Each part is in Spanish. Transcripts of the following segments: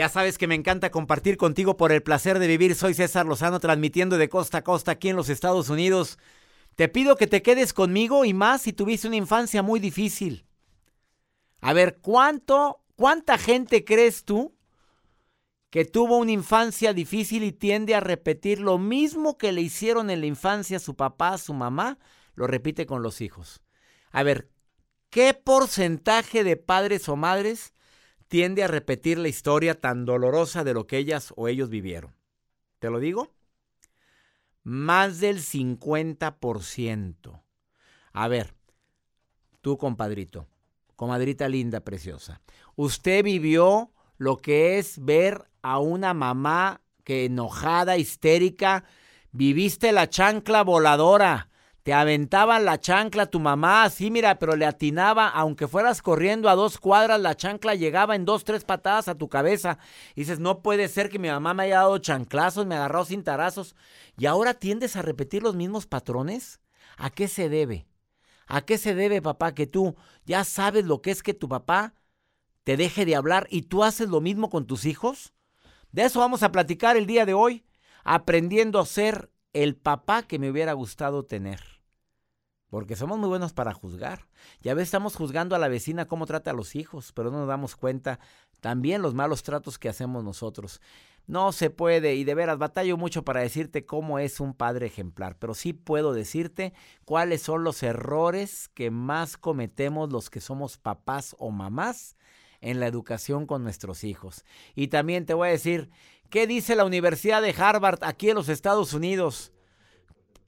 Ya sabes que me encanta compartir contigo por el placer de vivir. Soy César Lozano transmitiendo de costa a costa aquí en los Estados Unidos. Te pido que te quedes conmigo y más si tuviste una infancia muy difícil. A ver, ¿cuánto, cuánta gente crees tú que tuvo una infancia difícil y tiende a repetir lo mismo que le hicieron en la infancia su papá, su mamá, lo repite con los hijos? A ver, ¿qué porcentaje de padres o madres tiende a repetir la historia tan dolorosa de lo que ellas o ellos vivieron. ¿Te lo digo? Más del 50%. A ver, tú compadrito, comadrita linda, preciosa, usted vivió lo que es ver a una mamá que enojada, histérica, viviste la chancla voladora, te aventaban la chancla tu mamá, así mira, pero le atinaba, aunque fueras corriendo a dos cuadras, la chancla llegaba en dos, tres patadas a tu cabeza. Y dices, no puede ser que mi mamá me haya dado chanclazos, me agarró sin tarazos. Y ahora tiendes a repetir los mismos patrones. ¿A qué se debe? ¿A qué se debe, papá, que tú ya sabes lo que es que tu papá te deje de hablar y tú haces lo mismo con tus hijos? De eso vamos a platicar el día de hoy, aprendiendo a ser el papá que me hubiera gustado tener. Porque somos muy buenos para juzgar. Ya ves, estamos juzgando a la vecina cómo trata a los hijos, pero no nos damos cuenta también los malos tratos que hacemos nosotros. No se puede, y de veras batallo mucho para decirte cómo es un padre ejemplar, pero sí puedo decirte cuáles son los errores que más cometemos los que somos papás o mamás en la educación con nuestros hijos. Y también te voy a decir ¿Qué dice la Universidad de Harvard aquí en los Estados Unidos?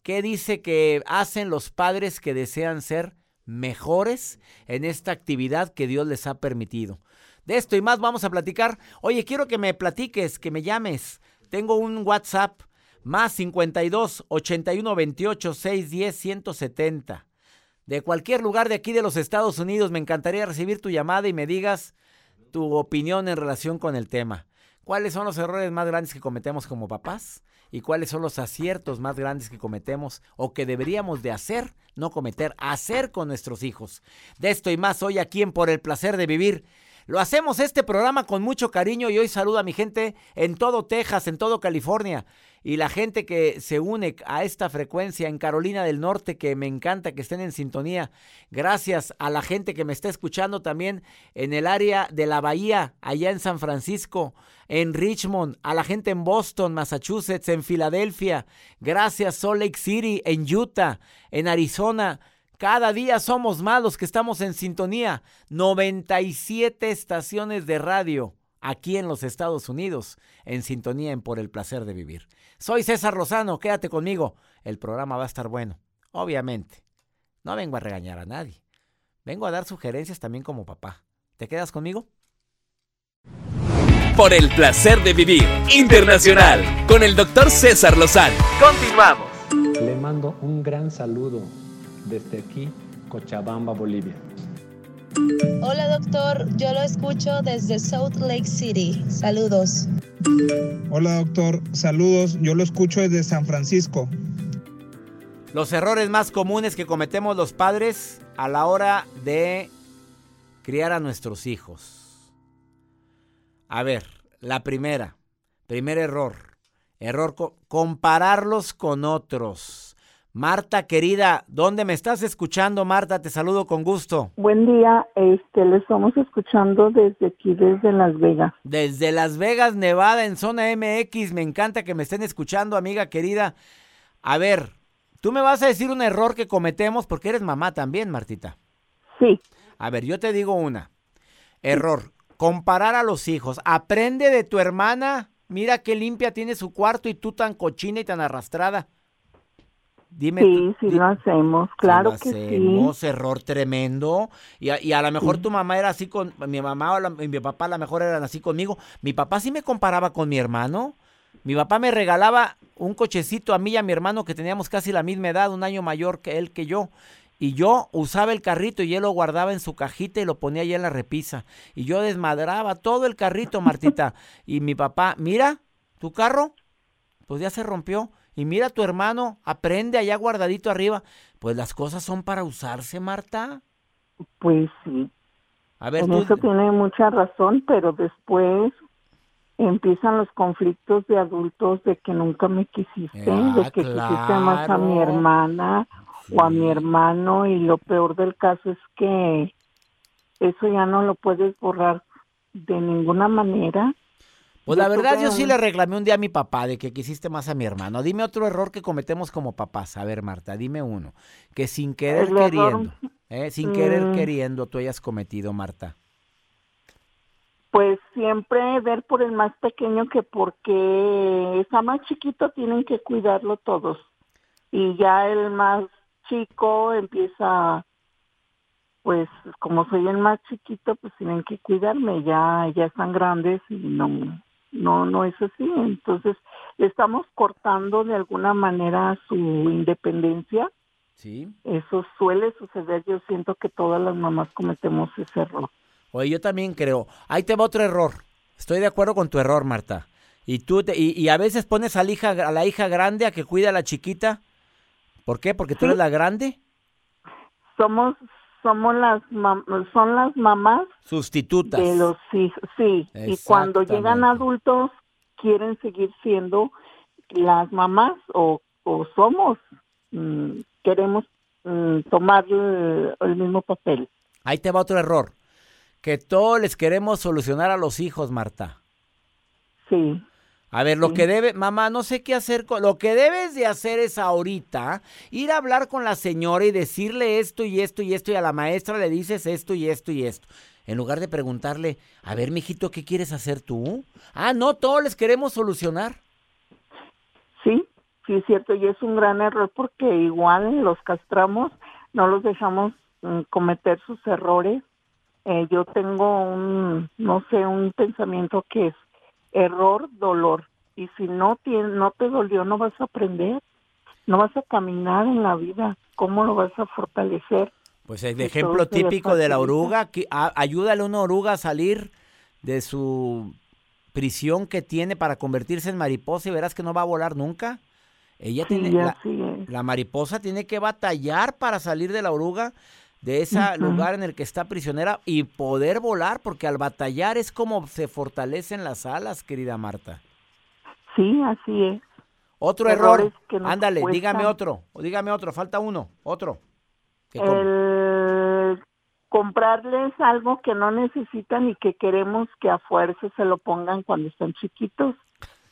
¿Qué dice que hacen los padres que desean ser mejores en esta actividad que Dios les ha permitido? De esto y más vamos a platicar. Oye, quiero que me platiques, que me llames. Tengo un WhatsApp más 52 81 28 610 170. De cualquier lugar de aquí de los Estados Unidos, me encantaría recibir tu llamada y me digas tu opinión en relación con el tema cuáles son los errores más grandes que cometemos como papás y cuáles son los aciertos más grandes que cometemos o que deberíamos de hacer, no cometer, hacer con nuestros hijos. De esto y más hoy aquí en Por el Placer de Vivir. Lo hacemos este programa con mucho cariño y hoy saludo a mi gente en todo Texas, en todo California y la gente que se une a esta frecuencia en Carolina del Norte, que me encanta que estén en sintonía. Gracias a la gente que me está escuchando también en el área de la Bahía, allá en San Francisco, en Richmond, a la gente en Boston, Massachusetts, en Filadelfia. Gracias Salt Lake City, en Utah, en Arizona. Cada día somos más que estamos en sintonía. 97 estaciones de radio aquí en los Estados Unidos, en sintonía en Por el Placer de Vivir. Soy César Rosano, quédate conmigo. El programa va a estar bueno. Obviamente, no vengo a regañar a nadie. Vengo a dar sugerencias también como papá. ¿Te quedas conmigo? Por el Placer de Vivir Internacional con el doctor César Lozano. Continuamos. Le mando un gran saludo desde aquí, Cochabamba, Bolivia. Hola doctor, yo lo escucho desde Salt Lake City. Saludos. Hola doctor, saludos, yo lo escucho desde San Francisco. Los errores más comunes que cometemos los padres a la hora de criar a nuestros hijos. A ver, la primera, primer error, error compararlos con otros. Marta, querida, ¿dónde me estás escuchando, Marta? Te saludo con gusto. Buen día, este, le estamos escuchando desde aquí, desde Las Vegas. Desde Las Vegas, Nevada, en zona MX. Me encanta que me estén escuchando, amiga querida. A ver, tú me vas a decir un error que cometemos porque eres mamá también, Martita. Sí. A ver, yo te digo una. Error, comparar a los hijos. Aprende de tu hermana. Mira qué limpia tiene su cuarto y tú tan cochina y tan arrastrada. Dime, sí, sí lo hacemos, claro que hacemos, sí. error tremendo. Y a, y a lo mejor tu mamá era así con, mi mamá o mi papá a lo mejor eran así conmigo. Mi papá sí me comparaba con mi hermano. Mi papá me regalaba un cochecito a mí y a mi hermano que teníamos casi la misma edad, un año mayor que él que yo. Y yo usaba el carrito y él lo guardaba en su cajita y lo ponía allá en la repisa. Y yo desmadraba todo el carrito, Martita. y mi papá, mira, tu carro, pues ya se rompió y mira tu hermano, aprende allá guardadito arriba. Pues las cosas son para usarse, Marta. Pues sí. A ver, en eso tiene mucha razón, pero después empiezan los conflictos de adultos de que nunca me quisiste, Ah, de que quisiste más a mi hermana o a mi hermano y lo peor del caso es que eso ya no lo puedes borrar de ninguna manera. Pues la verdad, yo sí le reclamé un día a mi papá de que quisiste más a mi hermano. Dime otro error que cometemos como papás. A ver, Marta, dime uno. Que sin querer El queriendo, ¿eh? sin querer Mm. queriendo, tú hayas cometido, Marta. Pues siempre ver por el más pequeño que porque está más chiquito tienen que cuidarlo todos. Y ya el más chico empieza, pues como soy el más chiquito, pues tienen que cuidarme. Ya, ya están grandes y no, no, no es así. Entonces le estamos cortando de alguna manera su independencia. ¿Sí? Eso suele suceder. Yo siento que todas las mamás cometemos ese error. Oye, yo también creo. Ahí te va otro error. Estoy de acuerdo con tu error, Marta. Y tú te- y, y a veces pones a la hija a la hija grande a que cuida a la chiquita. ¿Por qué? Porque tú Sí. eres la grande. somos somos las son las mamás Sustitutas. de los hijos sí y cuando llegan adultos quieren seguir siendo las mamás o, o somos mm, queremos mm, tomar eh, el mismo papel Ahí te va otro error. Que todos les queremos solucionar a los hijos, Marta. sí A ver, lo Sí. que debe, mamá, no sé qué hacer con, lo que debes de hacer es ahorita ir a hablar con la señora y decirle esto y esto y esto y a la maestra le dices esto y esto y esto. En lugar de preguntarle, a ver, mijito, ¿qué quieres hacer tú? Ah, no, todos les queremos solucionar. sí sí es cierto y es un gran error porque igual los castramos no los dejamos mm, cometer sus errores Eh, yo tengo un no sé un pensamiento que es error, dolor. Y si no, tiene, no te dolió, no vas a aprender, no vas a caminar en la vida. ¿Cómo lo vas a fortalecer? Pues el ejemplo típico de la oruga, que, a- ayúdale a una oruga a salir de su prisión que tiene para convertirse en mariposa y verás que no va a volar nunca. Ella Sí, tiene, la mariposa tiene que batallar para salir de la oruga, de ese lugar en el que está prisionera y poder volar, porque al batallar es como se fortalecen las alas, querida Marta. Sí, así es. Otro Errores error. Ándale, cuestan. dígame otro, o dígame otro, falta uno, otro. ¿Qué com- El comprarles algo que no necesitan y que queremos que a fuerza se lo pongan cuando están chiquitos.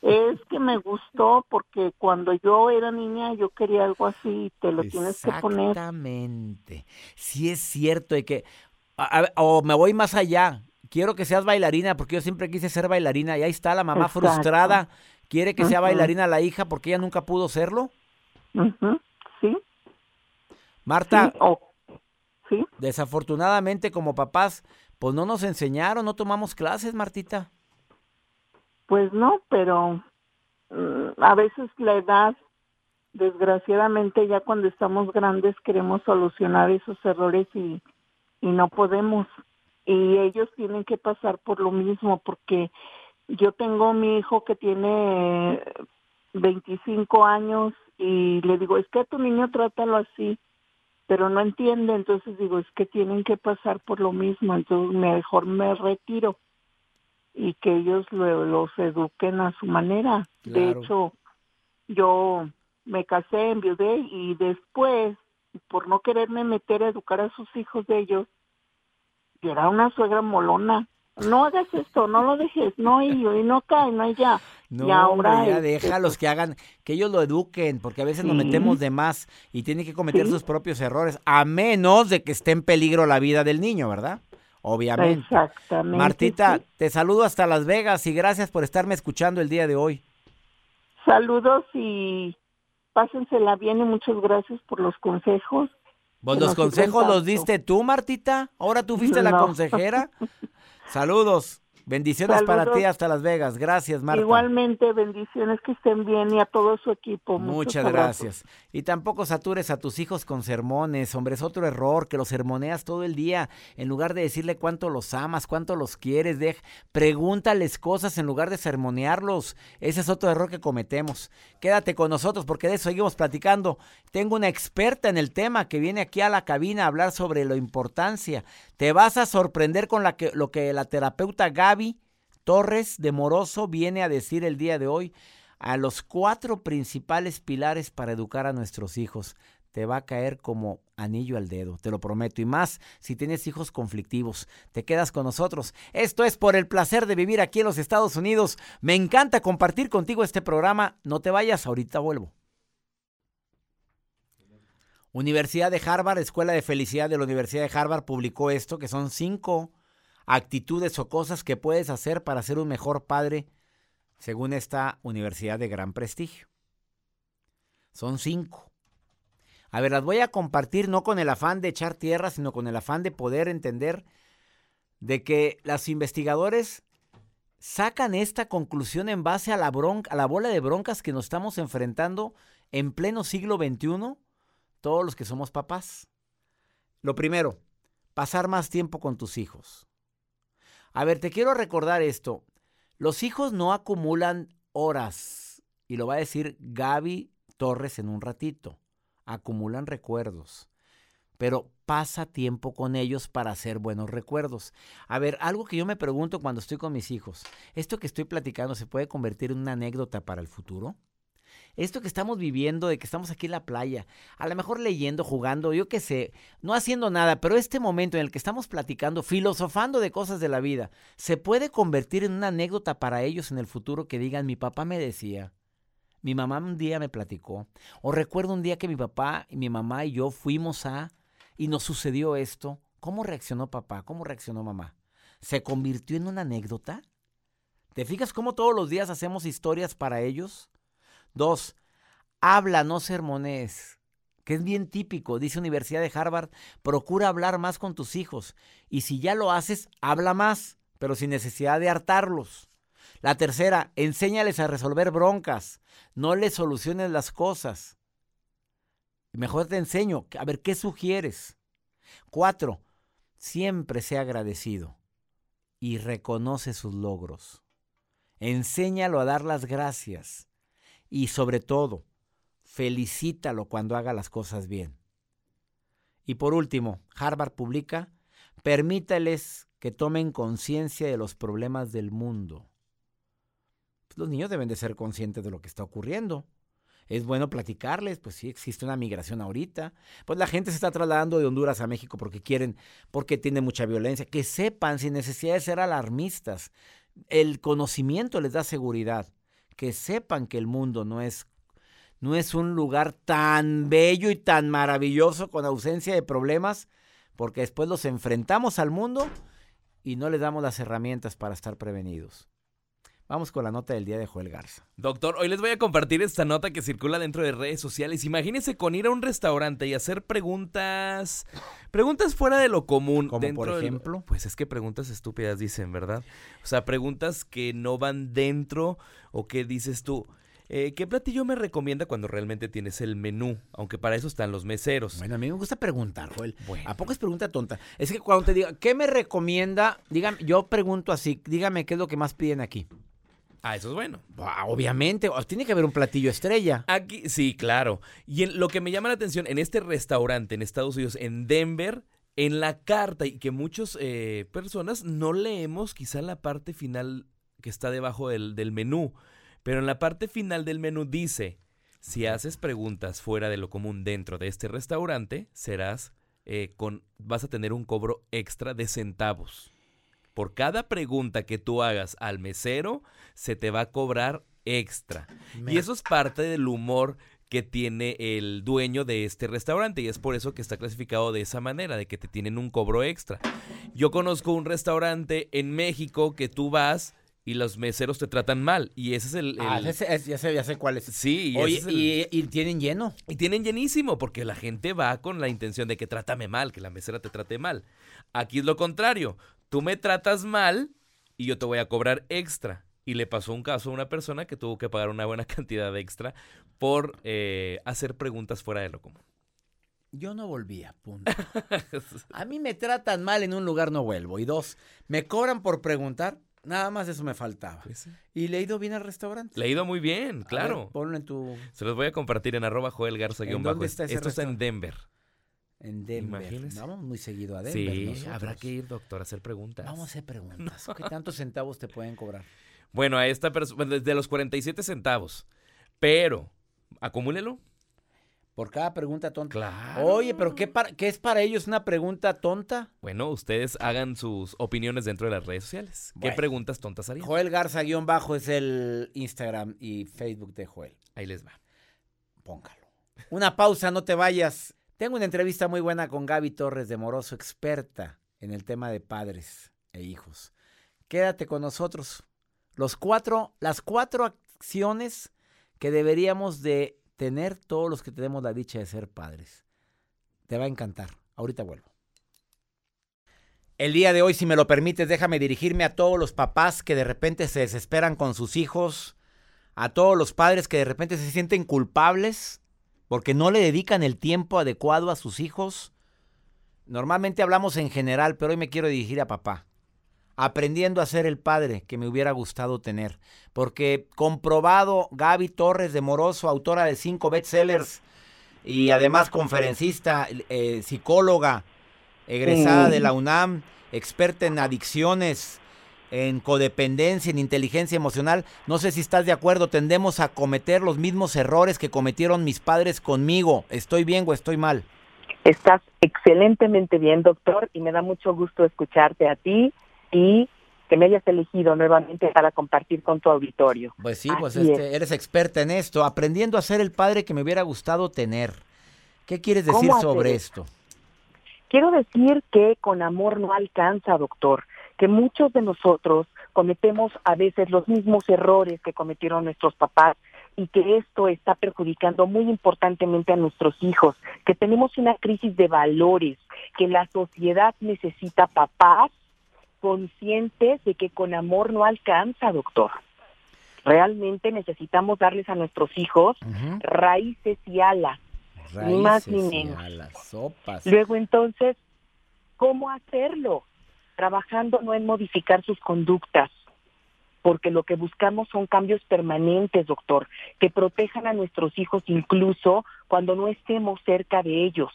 Es que me gustó porque cuando yo era niña yo quería algo así y te lo tienes que poner. Exactamente. Sí es cierto de que a- a- o me voy más allá. Quiero que seas bailarina porque yo siempre quise ser bailarina y ahí está la mamá Exacto. frustrada. Quiere que sea bailarina la hija porque ella nunca pudo serlo. Ujú, Sí, Marta, sí, o- sí. desafortunadamente como papás, pues no nos enseñaron, no tomamos clases, Martita. Pues no, pero mm, a veces la edad, desgraciadamente ya cuando estamos grandes queremos solucionar esos errores y, y no podemos. Y ellos tienen que pasar por lo mismo porque yo tengo mi hijo que tiene 25 años y le digo, es que a tu niño trátalo así, pero no entiende, entonces digo, es que tienen que pasar por lo mismo, entonces mejor me retiro y que ellos lo- los eduquen a su manera. De hecho, yo me casé, enviudé y después, por no quererme meter a educar a sus hijos de ellos, yo era una suegra molona. No hagas esto, no lo dejes, no y, y no cae, no ya. No, y ahora ya este, déjalos que hagan, que ellos lo eduquen, porque a veces nos metemos de más y tienen que cometer Sí. sus propios errores, a menos de que esté en peligro la vida del niño, ¿verdad? Obviamente. Exactamente. Martita, sí. te saludo hasta Las Vegas y gracias por estarme escuchando el día de hoy. Saludos y pásensela bien y muchas gracias por los consejos. Pues Que los consejos los diste tú, Martita. Ahora tú fuiste la consejera. Saludos. Bendiciones para ti hasta Las Vegas. Gracias, Marta. Igualmente, bendiciones que estén bien y a todo su equipo. Muchas gracias. Y tampoco satures a tus hijos con sermones, hombre, es otro error, que los sermoneas todo el día, en lugar de decirle cuánto los amas, cuánto los quieres, dej- pregúntales cosas en lugar de sermonearlos. Ese es otro error que cometemos. Quédate con nosotros porque de eso seguimos platicando. Tengo una experta en el tema que viene aquí a la cabina a hablar sobre la importancia. Te vas a sorprender con la que, lo que la terapeuta Gaby Torres de Moroso viene a decir el día de hoy a los cuatro principales pilares para educar a nuestros hijos. Te va a caer como anillo al dedo, te lo prometo. Y más si tienes hijos conflictivos. Te quedas con nosotros. Esto es por el placer de vivir aquí en los Estados Unidos. Me encanta compartir contigo este programa. No te vayas, ahorita vuelvo. Universidad de Harvard, Escuela de Felicidad de la Universidad de Harvard publicó esto, que son cinco actitudes o cosas que puedes hacer para ser un mejor padre, según esta universidad de gran prestigio. Son cinco. A ver, las voy a compartir no con el afán de echar tierra, sino con el afán de poder entender de que los investigadores sacan esta conclusión en base a la, bronca, a la bola de broncas que nos estamos enfrentando en pleno siglo XXI todos los que somos papás. Lo primero, pasar más tiempo con tus hijos. A ver, te quiero recordar esto. Los hijos no acumulan horas, y lo va a decir Gaby Torres en un ratito. Acumulan recuerdos, pero pasa tiempo con ellos para hacer buenos recuerdos. A ver, algo que yo me pregunto cuando estoy con mis hijos, ¿esto que estoy platicando se puede convertir en una anécdota para el futuro? Esto que estamos viviendo, de que estamos aquí en la playa, a lo mejor leyendo, jugando, yo qué sé, no haciendo nada, pero este momento en el que estamos platicando, filosofando de cosas de la vida, se puede convertir en una anécdota para ellos en el futuro que digan, mi papá me decía, mi mamá un día me platicó, o recuerdo un día que mi papá y mi mamá y yo fuimos a, y nos sucedió esto, ¿cómo reaccionó papá? ¿Cómo reaccionó mamá? ¿Se convirtió en una anécdota? ¿Te fijas cómo todos los días hacemos historias para ellos? Dos, habla, no sermones, que es bien típico, dice Universidad de Harvard, procura hablar más con tus hijos y si ya lo haces, habla más, pero sin necesidad de hartarlos. La tercera, enséñales a resolver broncas, no les soluciones las cosas. Mejor te enseño, a ver, ¿qué sugieres? Cuatro, siempre sea agradecido y reconoce sus logros. Enséñalo a dar las gracias y sobre todo, felicítalo cuando haga las cosas bien. Y por último, Harvard publica, permítales que tomen conciencia de los problemas del mundo. Pues, los niños deben de ser conscientes de lo que está ocurriendo. Es bueno platicarles, pues sí, existe una migración ahorita. Pues la gente se está trasladando de Honduras a México porque quieren, porque tiene mucha violencia. Que sepan, sin necesidad de ser alarmistas. El conocimiento les da seguridad que sepan que el mundo no es, no es un lugar tan bello y tan maravilloso con ausencia de problemas, porque después los enfrentamos al mundo y no les damos las herramientas para estar prevenidos. Vamos con la nota del día de Joel Garza. Doctor, hoy les voy a compartir esta nota que circula dentro de redes sociales. Imagínense con ir a un restaurante y hacer preguntas, preguntas fuera de lo común. Como por ejemplo. pues es que preguntas estúpidas dicen, ¿verdad? O sea, preguntas que no van dentro o que dices tú. Eh, ¿Qué platillo me recomienda cuando realmente tienes el menú? Aunque para eso están los meseros. Bueno, a mí me gusta preguntar, Joel. ¿A poco es pregunta tonta? Es que cuando te diga, ¿qué me recomienda? Dígame, yo pregunto así, dígame qué es lo que más piden aquí. Ah, eso es bueno. Obviamente, tiene que haber un platillo estrella. Aquí, sí, claro. Y lo que me llama la atención, en este restaurante en Estados Unidos, en Denver, en la carta, y que muchas eh, personas no leemos quizá la parte final que está debajo del, del menú, pero en la parte final del menú dice, si haces preguntas fuera de lo común dentro de este restaurante, serás eh, con, vas a tener un cobro extra de centavos. Por cada pregunta que tú hagas al mesero, se te va a cobrar extra. Y eso es parte del humor que tiene el dueño de este restaurante y es por eso que está clasificado de esa manera, de que te tienen un cobro extra. Yo conozco un restaurante en México que tú vas y los meseros te tratan mal. Y ese es el. Ah, ya, sé, ya, sé, cuál es. Sí, y, y, tienen lleno. Y tienen llenísimo, porque la gente va con la intención de que trátame mal, que la mesera te trate mal. Aquí es lo contrario tú me tratas mal y yo te voy a cobrar extra. Y le pasó un caso a una persona que tuvo que pagar una buena cantidad extra por eh, hacer preguntas fuera de lo común. Yo no volvía, punto. a mí me tratan mal en un lugar, no vuelvo. Y dos, me cobran por preguntar. Nada más eso me faltaba. Pues y le he ido bien al restaurante. Le he ido muy bien, claro. ponlo en tu. Se los voy a compartir en arroba Joel Garza. ¿En dónde está Esto está en Denver. En Denver. Imagínese. Vamos muy seguido a Denver. Sí, nosotros. habrá que ir, doctor, a hacer preguntas. Vamos a hacer preguntas. ¿Qué tantos centavos te pueden cobrar? Bueno, a esta persona, desde los 47 centavos. Pero, acumúlelo. Por cada pregunta tonta. Claro. Oye, pero ¿qué, qué es para ellos una pregunta tonta? Bueno, ustedes hagan sus opiniones dentro de las redes sociales. ¿Qué preguntas tontas harían? Joel Garza guion bajo es el Instagram y Facebook de Joel. Ahí les va. Póngalo. Una pausa, no te vayas. Tengo una entrevista muy buena con Gaby Torres de Moroso, experta en el tema de padres e hijos. Quédate con nosotros. Los cuatro, las cuatro acciones que deberíamos de tener todos los que tenemos la dicha de ser padres. Te va a encantar. Ahorita vuelvo. El día de hoy, si me lo permites, déjame dirigirme a todos los papás que de repente se desesperan con sus hijos, a todos los padres que de repente se sienten culpables porque no le dedican el tiempo adecuado a sus hijos. Normalmente hablamos en general, pero hoy me quiero dirigir a papá. Aprendiendo a ser el padre que me hubiera gustado tener. Porque comprobado, Gaby Torres de Moroso, autora de cinco bestsellers y además conferencista, eh, psicóloga, egresada de la UNAM, experta en adicciones, en codependencia, en inteligencia emocional. No sé si estás de acuerdo, tendemos a cometer los mismos errores que cometieron mis padres conmigo. ¿Estoy bien o estoy mal? Estás excelentemente bien, doctor, y me da mucho gusto escucharte a ti y que me hayas elegido nuevamente para compartir con tu auditorio. Pues sí, pues este, eres experta en esto, aprendiendo a ser el padre que me hubiera gustado tener. ¿Qué quieres ¿Cómo decir sobre esto? Quiero decir que con amor no alcanza, doctor, que muchos de nosotros cometemos a veces los mismos errores que cometieron nuestros papás y que esto está perjudicando muy importantemente a nuestros hijos, que tenemos una crisis de valores, que la sociedad necesita papás conscientes de que con amor no alcanza, doctor. Realmente necesitamos darles a nuestros hijos raíces y alas. Ni más ni y menos. alas, sopas. Luego entonces, ¿cómo hacerlo? Trabajando no en modificar sus conductas, porque lo que buscamos son cambios permanentes, doctor, que protejan a nuestros hijos incluso cuando no estemos cerca de ellos.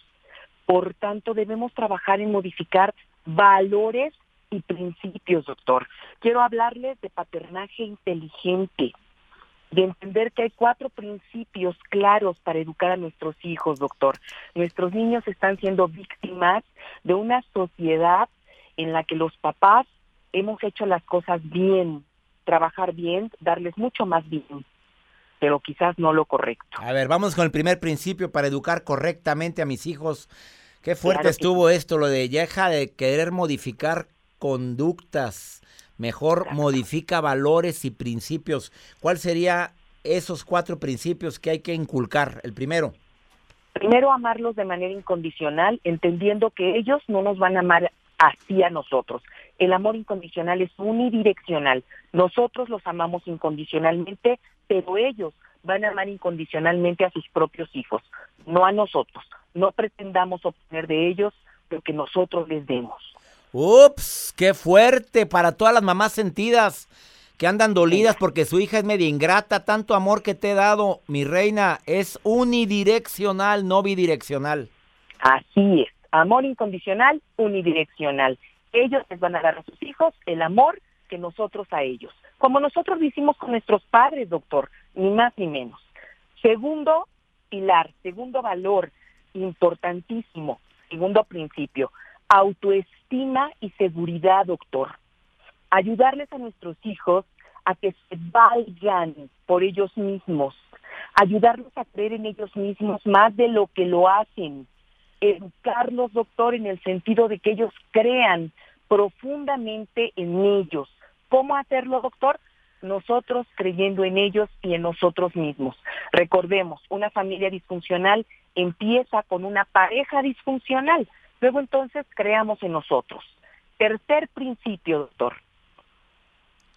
Por tanto, debemos trabajar en modificar valores y principios, doctor. Quiero hablarles de paternaje inteligente, de entender que hay cuatro principios claros para educar a nuestros hijos, doctor. Nuestros niños están siendo víctimas de una sociedad en la que los papás hemos hecho las cosas bien, trabajar bien, darles mucho más bien, pero quizás no lo correcto. A ver, vamos con el primer principio para educar correctamente a mis hijos. Qué fuerte Claro que estuvo esto, lo de deja de querer modificar conductas. Mejor Claro. modifica valores y principios. ¿Cuál sería esos cuatro principios que hay que inculcar? El primero. Primero, amarlos de manera incondicional, entendiendo que ellos no nos van a amar así a nosotros. El amor incondicional es unidireccional. Nosotros los amamos incondicionalmente, pero ellos van a amar incondicionalmente a sus propios hijos, no a nosotros. No pretendamos obtener de ellos lo que nosotros les demos. Ups, qué fuerte para todas las mamás sentidas que andan dolidas porque su hija es media ingrata. Tanto amor que te he dado, mi reina, es unidireccional, no bidireccional. Así es, amor incondicional, unidireccional. Ellos les van a dar a sus hijos el amor que nosotros a ellos, como nosotros lo hicimos con nuestros padres, doctor, ni más ni menos. Segundo pilar, segundo valor importantísimo, segundo principio, autoestima y seguridad, doctor. Ayudarles a nuestros hijos a que se valgan por ellos mismos, ayudarlos a creer en ellos mismos más de lo que lo hacen, educarlos, doctor, en el sentido de que ellos crean profundamente en ellos. ¿Cómo hacerlo, doctor? Nosotros creyendo en ellos y en nosotros mismos. Recordemos, una familia disfuncional empieza con una pareja disfuncional. Luego entonces creamos en nosotros. Tercer principio, doctor.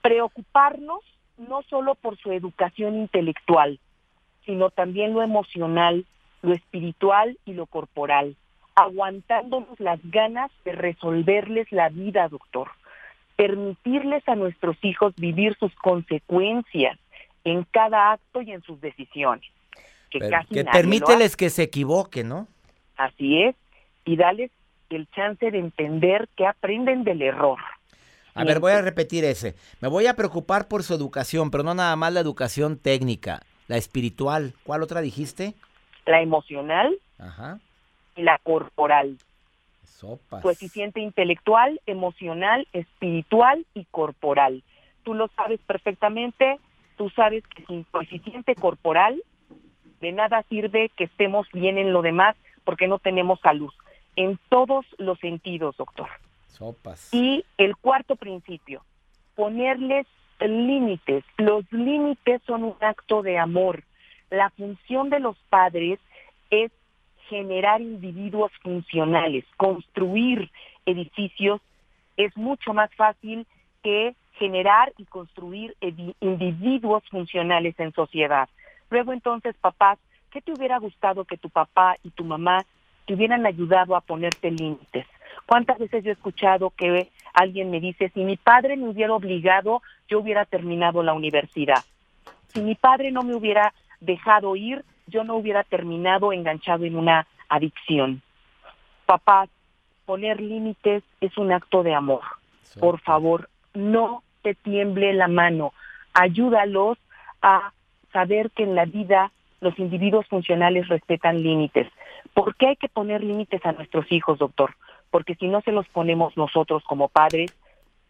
Preocuparnos no solo por su educación intelectual, sino también lo emocional, lo espiritual y lo corporal, aguantándonos las ganas de resolverles la vida, doctor. Permitirles a nuestros hijos vivir sus consecuencias en cada acto y en sus decisiones. Que, Pero casi que nadie permíteles que se equivoquen, ¿no? Así es. y dales el chance de entender que aprenden del error. A ver, voy a repetir ese. Me voy a preocupar por su educación, pero no nada más la educación técnica, la espiritual. ¿Cuál otra dijiste? La emocional Ajá. y la corporal. Sopas. Coeficiente intelectual, emocional, espiritual y corporal. Tú lo sabes perfectamente, tú sabes que sin coeficiente corporal de nada sirve que estemos bien en lo demás porque no tenemos salud. En todos los sentidos, doctor. Sopas. Y el cuarto principio, ponerles límites. Los límites son un acto de amor. La función de los padres es generar individuos funcionales, construir edificios es mucho más fácil que generar y construir individuos funcionales en sociedad. Luego entonces, papás, ¿qué te hubiera gustado que tu papá y tu mamá te hubieran ayudado a ponerte límites? ¿Cuántas veces yo he escuchado que alguien me dice, si mi padre me hubiera obligado, yo hubiera terminado la universidad? Si mi padre no me hubiera dejado ir, yo no hubiera terminado enganchado en una adicción. Papás, poner límites es un acto de amor. Por favor, no te tiemble la mano. Ayúdalos a saber que en la vida los individuos funcionales respetan límites. ¿Por qué hay que poner límites a nuestros hijos, doctor? Porque si no se los ponemos nosotros como padres,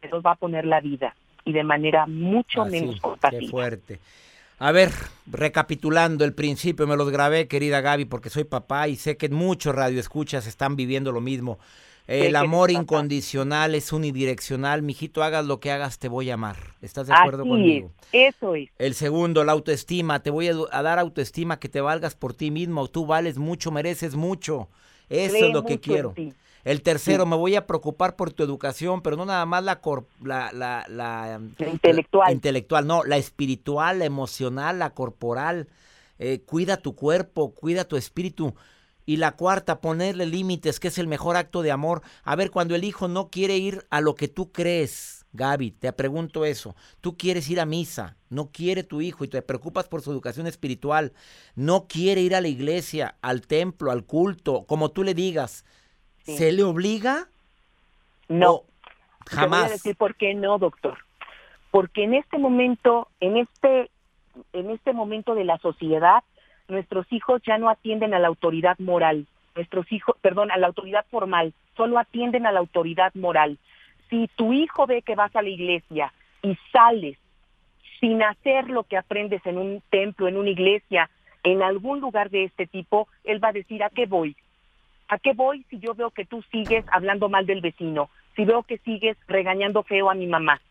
se los va a poner la vida y de manera mucho Así, menos Ah, qué compasiva. fuerte. A ver, recapitulando el principio, me los grabé, querida Gaby, porque soy papá y sé que muchos radioescuchas están viviendo lo mismo. El amor incondicional es unidireccional. Mijito, hagas lo que hagas, te voy a amar. ¿Estás de acuerdo Así conmigo? es, eso es. El segundo, la autoestima. Te voy a, dar autoestima, que te valgas por ti mismo. Tú vales mucho, mereces mucho. Eso Cree es lo que quiero. El tercero, Sí. me voy a preocupar por tu educación, pero no nada más la, cor- la, la, la, La intelectual. intelectual, no, la espiritual, la emocional, la corporal. Eh, cuida tu cuerpo, cuida tu espíritu. Y la cuarta, ponerle límites, que es el mejor acto de amor. A ver, cuando el hijo no quiere ir a lo que tú crees, Gaby, te pregunto eso. Tú quieres ir a misa, no quiere tu hijo y te preocupas por su educación espiritual. No quiere ir a la iglesia, al templo, al culto, como tú le digas. Sí. ¿Se le obliga? No. Te voy a jamás. decir por qué no, doctor. Porque en este momento, en este, en este momento de la sociedad, nuestros hijos ya no atienden a la autoridad moral. Nuestros hijos, perdón, a la autoridad formal, solo atienden a la autoridad moral. Si tu hijo ve que vas a la iglesia y sales sin hacer lo que aprendes en un templo, en una iglesia, en algún lugar de este tipo, él va a decir, ¿a qué voy? ¿A qué voy si yo veo que tú sigues hablando mal del vecino? Si veo que sigues regañando feo a mi mamá.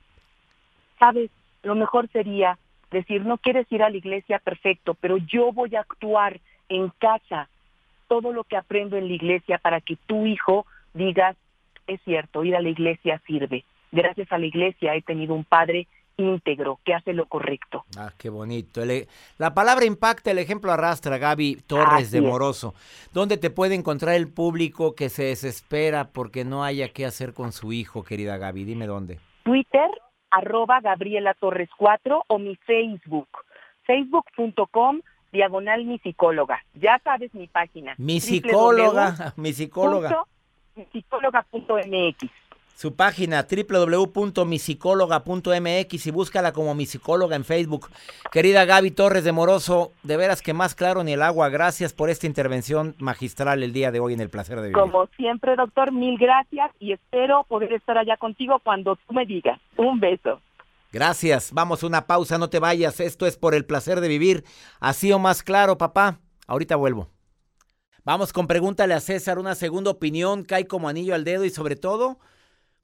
Sabes, lo mejor sería decir, no quieres ir a la iglesia, perfecto, pero yo voy a actuar en casa todo lo que aprendo en la iglesia para que tu hijo digas, es cierto, ir a la iglesia sirve. Gracias a la iglesia he tenido un padre íntegro que hace lo correcto. Ah, qué bonito. El- la palabra impacta, el ejemplo arrastra, Gaby Torres Así de es. Moroso. ¿Dónde te puede encontrar el público que se desespera porque no haya qué hacer con su hijo, querida Gaby? Dime dónde. Twitter, arroba Gabriela Torres 4 o mi Facebook, facebook.com diagonal mi psicóloga. Ya sabes mi página. Mi psicóloga, mi psicóloga. Psicóloga.mx. Su página www.misicóloga.mx y búscala como mi psicóloga en Facebook. Querida Gaby Torres de Moroso, de veras que más claro ni el agua. Gracias por esta intervención magistral el día de hoy en el placer de vivir. Como siempre, doctor, mil gracias y espero poder estar allá contigo cuando tú me digas. Un beso. Gracias. Vamos a una pausa, no te vayas. Esto es por el placer de vivir. Así o más claro, papá. Ahorita vuelvo. Vamos con pregúntale a César. Una segunda opinión cae como anillo al dedo y sobre todo,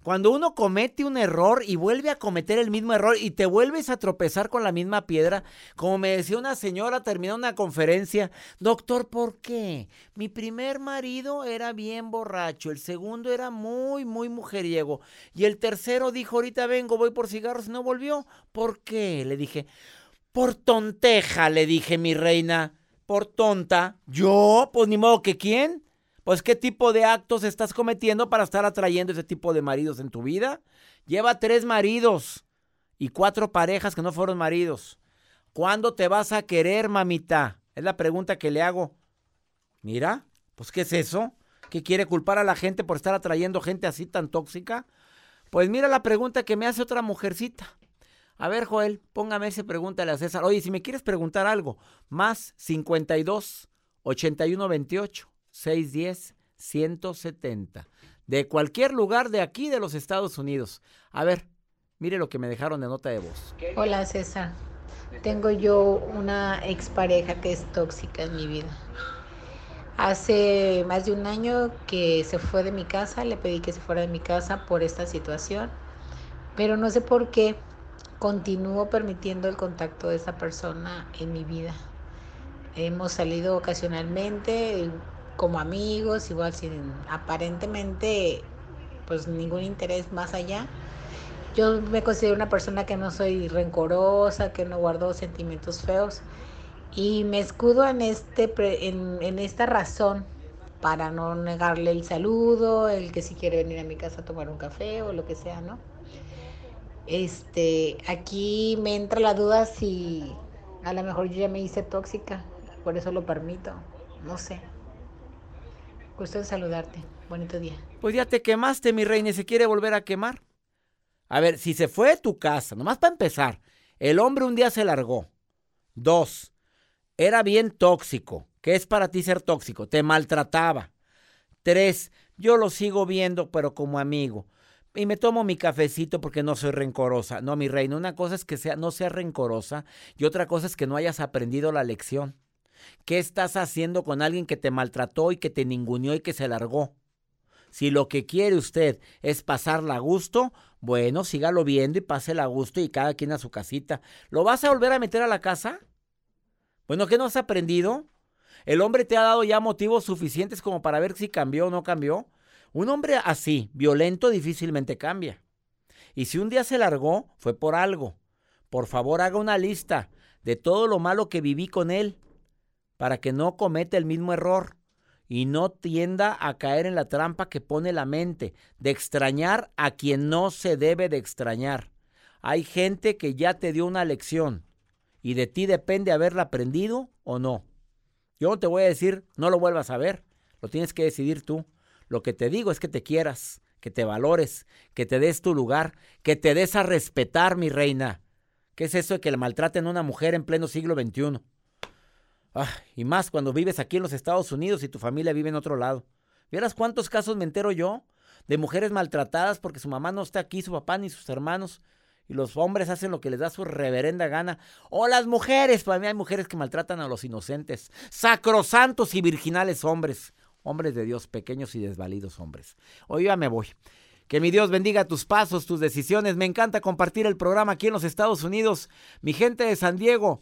cuando uno comete un error y vuelve a cometer el mismo error y te vuelves a tropezar con la misma piedra, como me decía una señora terminando una conferencia, doctor, ¿por qué? Mi primer marido era bien borracho, el segundo era muy, muy mujeriego y el tercero dijo, ahorita vengo, voy por cigarros y no volvió. ¿Por qué? Le dije, por tonteja, le dije, mi reina, por tonta. ¿Yo? Pues ni modo que quién. Pues qué tipo de actos estás cometiendo para estar atrayendo ese tipo de maridos en tu vida. Lleva tres maridos y cuatro parejas que no fueron maridos. ¿Cuándo te vas a querer, mamita? Es la pregunta que le hago. Mira, pues ¿qué es eso? ¿Que quiere culpar a la gente por estar atrayendo gente así tan tóxica? Pues mira la pregunta que me hace otra mujercita. A ver, Joel, póngame ese pregúntale a César. Oye, si me quieres preguntar algo, más 52 81 28 610 170. De cualquier lugar de aquí de los Estados Unidos. A ver, mire lo que me dejaron de nota de voz. Hola César, tengo yo una expareja que es tóxica en mi vida. Hace más de un año que se fue de mi casa, le pedí que se fuera de mi casa por esta situación, pero no sé por qué continúo permitiendo el contacto de esa persona en mi vida. Hemos salido ocasionalmente como amigos, igual sin aparentemente pues ningún interés más allá. Yo me considero una persona que no soy rencorosa, que no guardo sentimientos feos y me escudo en, este, en, en esta razón para no negarle el saludo, el que si quiere venir a mi casa a tomar un café o lo que sea, ¿no? Este, aquí me entra la duda si a lo mejor yo ya me hice tóxica, por eso lo permito, no sé. Gusto saludarte, bonito día. Pues ya te quemaste, mi reina, y se quiere volver a quemar. A ver, si se fue de tu casa, nomás para empezar, el hombre un día se largó. Dos, era bien tóxico. ¿Qué es para ti ser tóxico? Te maltrataba. Tres, yo lo sigo viendo, pero como amigo. Y me tomo mi cafecito porque no soy rencorosa. No, mi reina, una cosa es que sea, no seas rencorosa y otra cosa es que no hayas aprendido la lección. ¿Qué estás haciendo con alguien que te maltrató y que te ninguneó y que se largó? Si lo que quiere usted es pasarla a gusto, bueno, sígalo viendo y pásela a gusto y cada quien a su casita. ¿Lo vas a volver a meter a la casa? Bueno, ¿qué no has aprendido? El hombre te ha dado ya motivos suficientes como para ver si cambió o no cambió. Un hombre así, violento, difícilmente cambia. Y si un día se largó, fue por algo. Por favor, haga una lista de todo lo malo que viví con él para que no cometa el mismo error y no tienda a caer en la trampa que pone la mente de extrañar a quien no se debe de extrañar. Hay gente que ya te dio una lección y de ti depende haberla aprendido o no. Yo te voy a decir no lo vuelvas a ver, lo tienes que decidir tú. Lo que te digo es que te quieras, que te valores, que te des tu lugar, que te des a respetar, mi reina. ¿Qué es eso de que le maltraten a una mujer en pleno siglo XXI? Ah, y más cuando vives aquí en los Estados Unidos y tu familia vive en otro lado. ¿Vieras cuántos casos me entero yo? De mujeres maltratadas porque su mamá no está aquí, su papá ni sus hermanos. Y los hombres hacen lo que les da su reverenda gana. O las mujeres, para mí hay mujeres que maltratan a los inocentes. Sacrosantos y virginales hombres. Hombres de Dios, pequeños y desvalidos hombres. Hoy ya me voy. Que mi Dios bendiga tus pasos, tus decisiones. Me encanta compartir el programa aquí en los Estados Unidos. Mi gente de San Diego,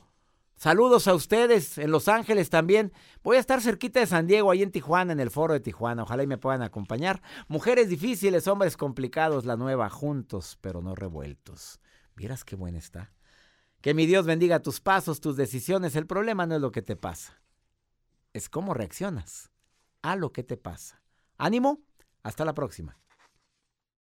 Saludos a ustedes en Los Ángeles también. Voy a estar cerquita de San Diego, ahí en Tijuana, en el foro de Tijuana. Ojalá y me puedan acompañar. Mujeres difíciles, hombres complicados, la nueva, juntos, pero no revueltos. Vieras qué buena está. Que mi Dios bendiga tus pasos, tus decisiones. El problema no es lo que te pasa, es cómo reaccionas a lo que te pasa. Ánimo, hasta la próxima.